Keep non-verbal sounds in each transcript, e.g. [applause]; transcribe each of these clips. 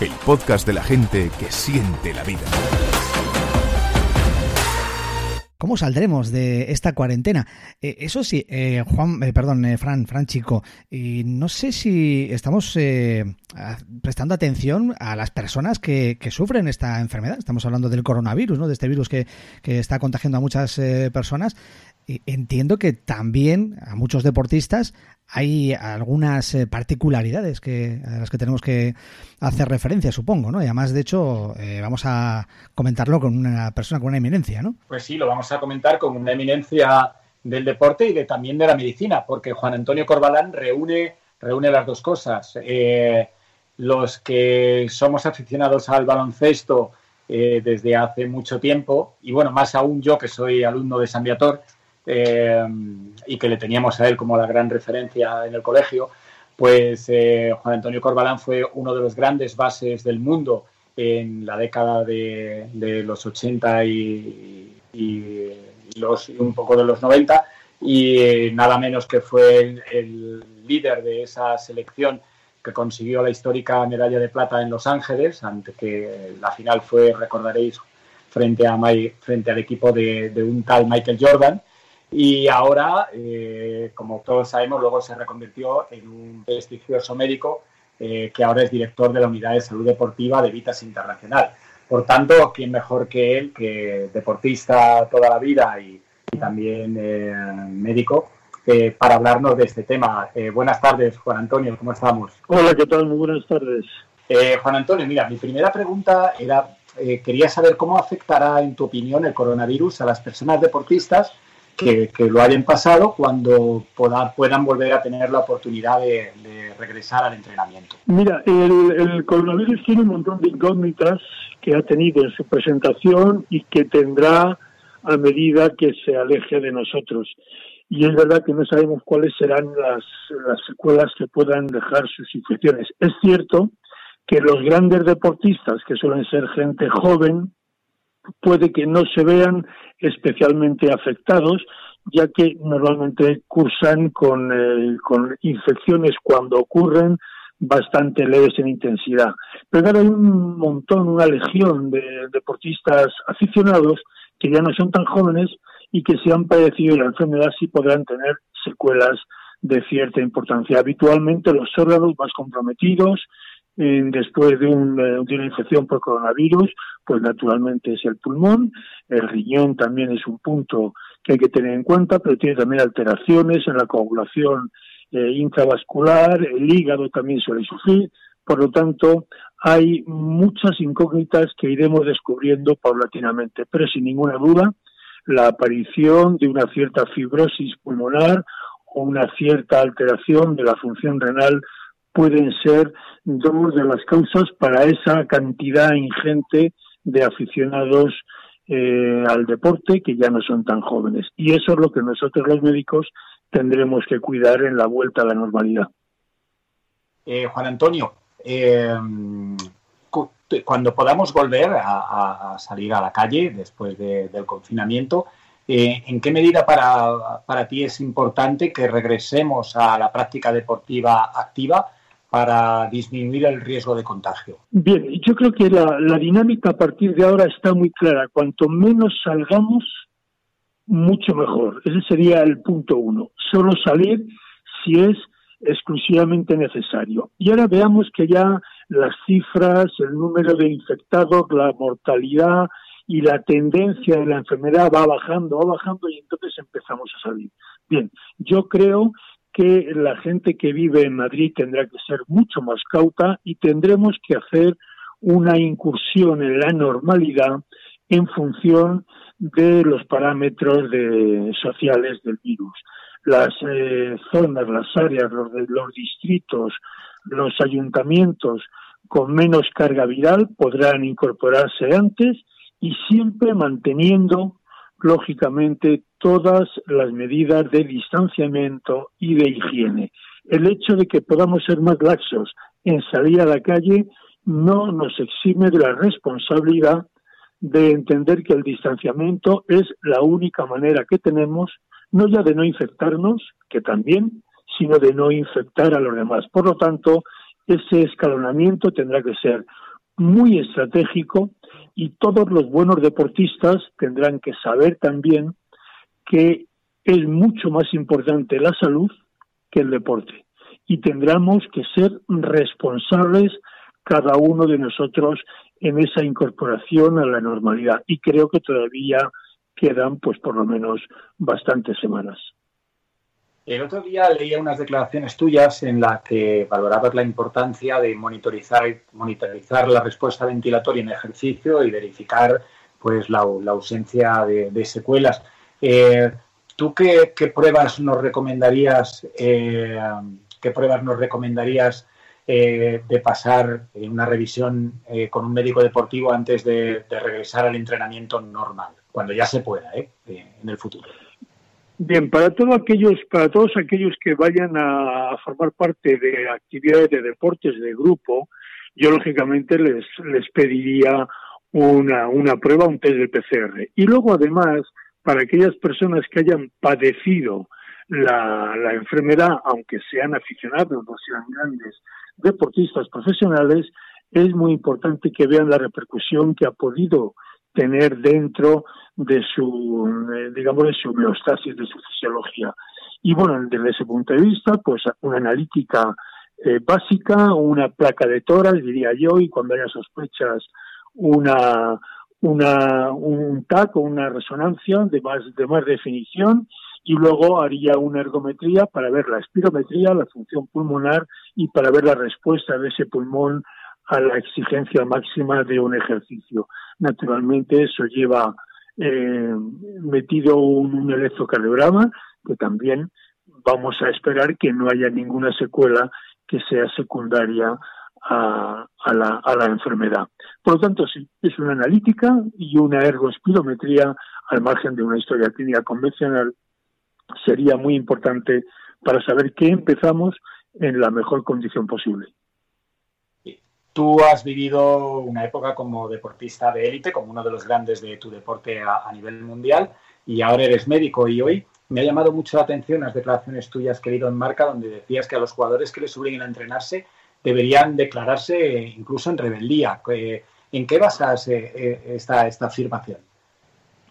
el podcast de la gente que siente la vida. ¿Cómo saldremos de esta cuarentena? Eh, eso sí, eh, Juan, eh, perdón, eh, Fran, Fran Chico, y no sé si estamos eh, prestando atención a las personas que, que sufren esta enfermedad. Estamos hablando del coronavirus, ¿no? De este virus que, que está contagiando a muchas personas. Entiendo que también a muchos deportistas hay algunas particularidades que, a las que tenemos que hacer referencia, supongo, ¿no? Y además, de hecho, vamos a comentarlo con una persona con una eminencia, ¿no? Pues sí, lo vamos comentar con una eminencia del deporte y de, también de la medicina, porque Juan Antonio Corbalán reúne, reúne las dos cosas. Eh, los que somos aficionados al baloncesto eh, desde hace mucho tiempo, y bueno, más aún yo que soy alumno de San Viator eh, y que le teníamos a él como la gran referencia en el colegio, pues Juan Antonio Corbalán fue uno de los grandes bases del mundo en la década de, de los 80 y, y los, un poco de los 90 y eh, nada menos que fue el, líder de esa selección que consiguió la histórica medalla de plata en Los Ángeles, ante que la final fue, recordaréis, frente, a frente al equipo de, de un tal Michael Jordan. Y ahora, eh, como todos sabemos, luego se reconvirtió en un prestigioso médico eh, que ahora es director de la Unidad de Salud Deportiva de Vitas Internacional. Por tanto, ¿quién mejor que él, que deportista toda la vida y, y también eh, médico, eh, para hablarnos de este tema? Eh, buenas tardes, Juan Antonio, ¿cómo estamos? Hola, ¿qué tal? Muy buenas tardes. Eh, Juan Antonio, mira, mi primera pregunta era, quería saber cómo afectará, en tu opinión, el coronavirus a las personas deportistas que, que lo hayan pasado cuando poda- puedan volver a tener la oportunidad de, de regresar al entrenamiento. Mira, el, el coronavirus tiene un montón de incógnitas que ha tenido en su presentación y que tendrá a medida que se aleje de nosotros. Y es verdad que no sabemos cuáles serán las, las secuelas que puedan dejar sus infecciones. Es cierto que los grandes deportistas, que suelen ser gente joven, puede que no se vean especialmente afectados, ya que normalmente cursan con, eh, infecciones cuando ocurren bastante leves en intensidad. Pero ahora hay un montón, una legión de deportistas aficionados que ya no son tan jóvenes y que si han padecido la enfermedad sí podrán tener secuelas de cierta importancia. Habitualmente los órganos más comprometidos después de, un, eh, de una infección por coronavirus, pues naturalmente es el pulmón, el riñón también es un punto que hay que tener en cuenta, pero tiene también alteraciones en la coagulación eh, intravascular, el hígado también suele sufrir, por lo tanto hay muchas incógnitas que iremos descubriendo paulatinamente, pero sin ninguna duda la aparición de una cierta fibrosis pulmonar o una cierta alteración de la función renal pueden ser dos de las causas para esa cantidad ingente de aficionados eh, al deporte que ya no son tan jóvenes. Y eso es lo que nosotros los médicos tendremos que cuidar en la vuelta a la normalidad. Eh, Juan Antonio, eh, cu- cuando podamos volver a, salir a la calle después de- del confinamiento, eh, ¿en qué medida para, para ti es importante que regresemos a la práctica deportiva activa para disminuir el riesgo de contagio? Bien, yo creo que la, la dinámica a partir de ahora está muy clara. Cuanto menos salgamos, mucho mejor. Ese sería el punto uno. Solo salir si es exclusivamente necesario. Y ahora veamos que ya las cifras, el número de infectados, la mortalidad y la tendencia de la enfermedad va bajando, va bajando y entonces empezamos a salir. Bien, yo creo que la gente que vive en Madrid tendrá que ser mucho más cauta y tendremos que hacer una incursión en la normalidad en función de los parámetros sociales del virus. Las eh, zonas, las áreas, los distritos, los ayuntamientos con menos carga viral podrán incorporarse antes y siempre manteniendo, lógicamente, todas las medidas de distanciamiento y de higiene. El hecho de que podamos ser más laxos en salir a la calle no nos exime de la responsabilidad de entender que el distanciamiento es la única manera que tenemos, no ya de no infectarnos, que también, sino de no infectar a los demás. Por lo tanto, ese escalonamiento tendrá que ser muy estratégico y todos los buenos deportistas tendrán que saber también que es mucho más importante la salud que el deporte y tendremos que ser responsables cada uno de nosotros en esa incorporación a la normalidad y creo que todavía quedan pues por lo menos bastantes semanas. El otro día leía unas declaraciones tuyas en las que valorabas la importancia de monitorizar, monitorizar la respuesta ventilatoria en ejercicio y verificar pues la, ausencia de, secuelas. Eh, ¿Tú qué, pruebas nos recomendarías? Eh, ¿Qué pruebas nos recomendarías eh, de pasar una revisión con un médico deportivo antes de, de, regresar al entrenamiento normal, cuando ya se pueda, en el futuro? Bien, para todos aquellos, para todos aquellos que vayan a, formar parte de actividades de deportes de grupo, yo lógicamente les, les pediría una, una prueba, un test de PCR. Y luego además, para aquellas personas que hayan padecido la, la enfermedad, aunque sean aficionados o sean grandes deportistas profesionales, es muy importante que vean la repercusión que ha podido tener dentro de su, eh, digamos, de su homeostasis, de su fisiología. Y bueno, desde ese punto de vista, pues una analítica eh, básica, una placa de toras, diría yo, y cuando haya sospechas, una, una, un TAC o una resonancia de más, de más definición, y luego haría una ergometría para ver la espirometría, la función pulmonar y para ver la respuesta de ese pulmón a la exigencia máxima de un ejercicio. Naturalmente eso lleva eh, metido un, electrocardiograma que también vamos a esperar que no haya ninguna secuela que sea secundaria a, la, a la enfermedad. Por lo tanto, sí, es una analítica y una ergospirometría al margen de una historia clínica convencional sería muy importante para saber que empezamos en la mejor condición posible. Tú has vivido una época como deportista de élite, como uno de los grandes de tu deporte a, nivel mundial, y ahora eres médico. Y hoy me ha llamado mucho la atención las declaraciones tuyas que he en Marca, donde decías que a los jugadores que les obliguen a entrenarse deberían declararse incluso en rebeldía. ¿En qué basas eh, esta, esta afirmación?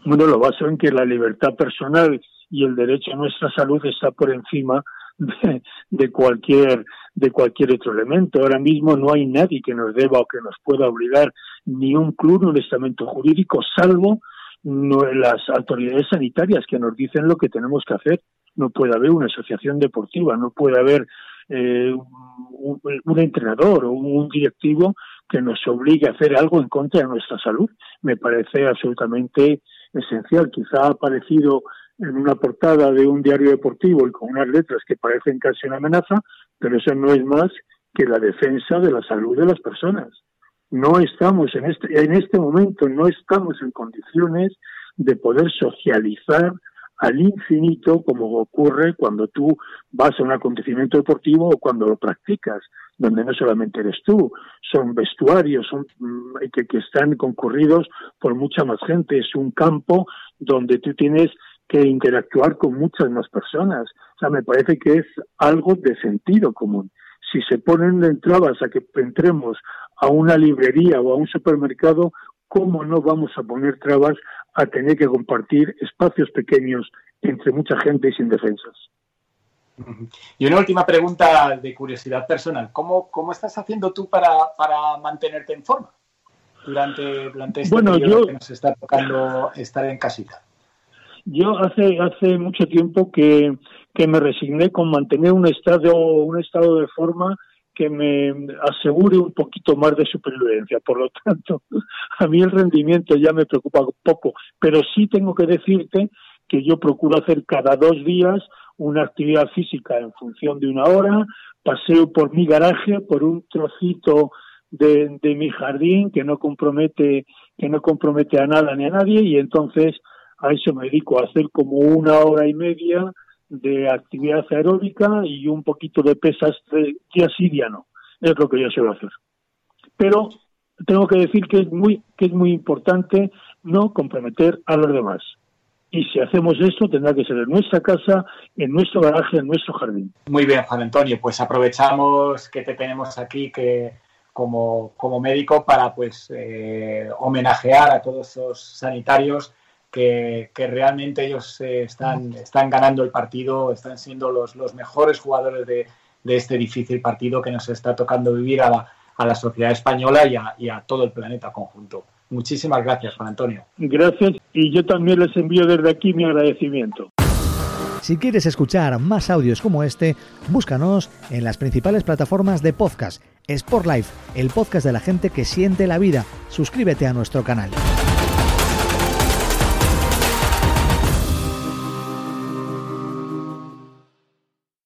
Bueno, lo baso en que la libertad personal y el derecho a nuestra salud está por encima [laughs] de, cualquier de cualquier otro elemento. Ahora mismo no hay nadie que nos deba o que nos pueda obligar ni un club ni un estamento jurídico, salvo las autoridades sanitarias que nos dicen lo que tenemos que hacer. No puede haber una asociación deportiva, no puede haber eh, un, entrenador o un directivo que nos obligue a hacer algo en contra de nuestra salud. Me parece absolutamente esencial. Quizá ha aparecido en una portada de un diario deportivo y con unas letras que parecen casi una amenaza, pero eso no es más que la defensa de la salud de las personas. No estamos en este, en este momento, no estamos en condiciones de poder socializar al infinito como ocurre cuando tú vas a un acontecimiento deportivo o cuando lo practicas, donde no solamente eres tú, son vestuarios son, mm, que, que están concurridos por mucha más gente, es un campo donde tú tienes que interactuar con muchas más personas. O sea, me parece que es algo de sentido común. Si se ponen entradas a que entremos a una librería o a un supermercado, ¿cómo no vamos a poner trabas a tener que compartir espacios pequeños entre mucha gente y sin defensas? Y una última pregunta de curiosidad personal. ¿Cómo, cómo estás haciendo tú para, para mantenerte en forma durante, durante este Bueno, periodo yo- que nos está tocando estar en casita? Yo hace hace mucho tiempo que, que me resigné con mantener un estado un estado de forma que me asegure un poquito más de supervivencia. Por lo tanto, [laughs] a mí el rendimiento ya me preocupa poco, pero sí tengo que decirte que yo procuro hacer cada dos días una actividad física en función de una hora, paseo por mi garaje, por un trocito de, de mi jardín que no compromete que no compromete a nada ni a nadie y entonces a eso me dedico a hacer como una hora y media de actividad aeróbica y un poquito de pesas de día sí día no. Es lo que yo suelo hacer. Pero tengo que decir que es muy que es muy importante no comprometer a los demás. Y si hacemos eso tendrá que ser en nuestra casa en nuestro garaje en nuestro jardín. Muy bien, Juan Antonio, pues aprovechamos que te tenemos aquí que como, como médico para pues eh, homenajear a todos esos sanitarios que, que realmente ellos eh, están, están ganando el partido, están siendo los, los mejores jugadores de, de este difícil partido que nos está tocando vivir a la, a la sociedad española y a, y a todo el planeta conjunto. Muchísimas gracias, Juan Antonio. gracias y yo también les envío desde aquí mi agradecimiento Si quieres escuchar más audios como este, búscanos en las principales plataformas de podcast. Sport Life, el podcast de la gente que siente la vida. Suscríbete a nuestro canal.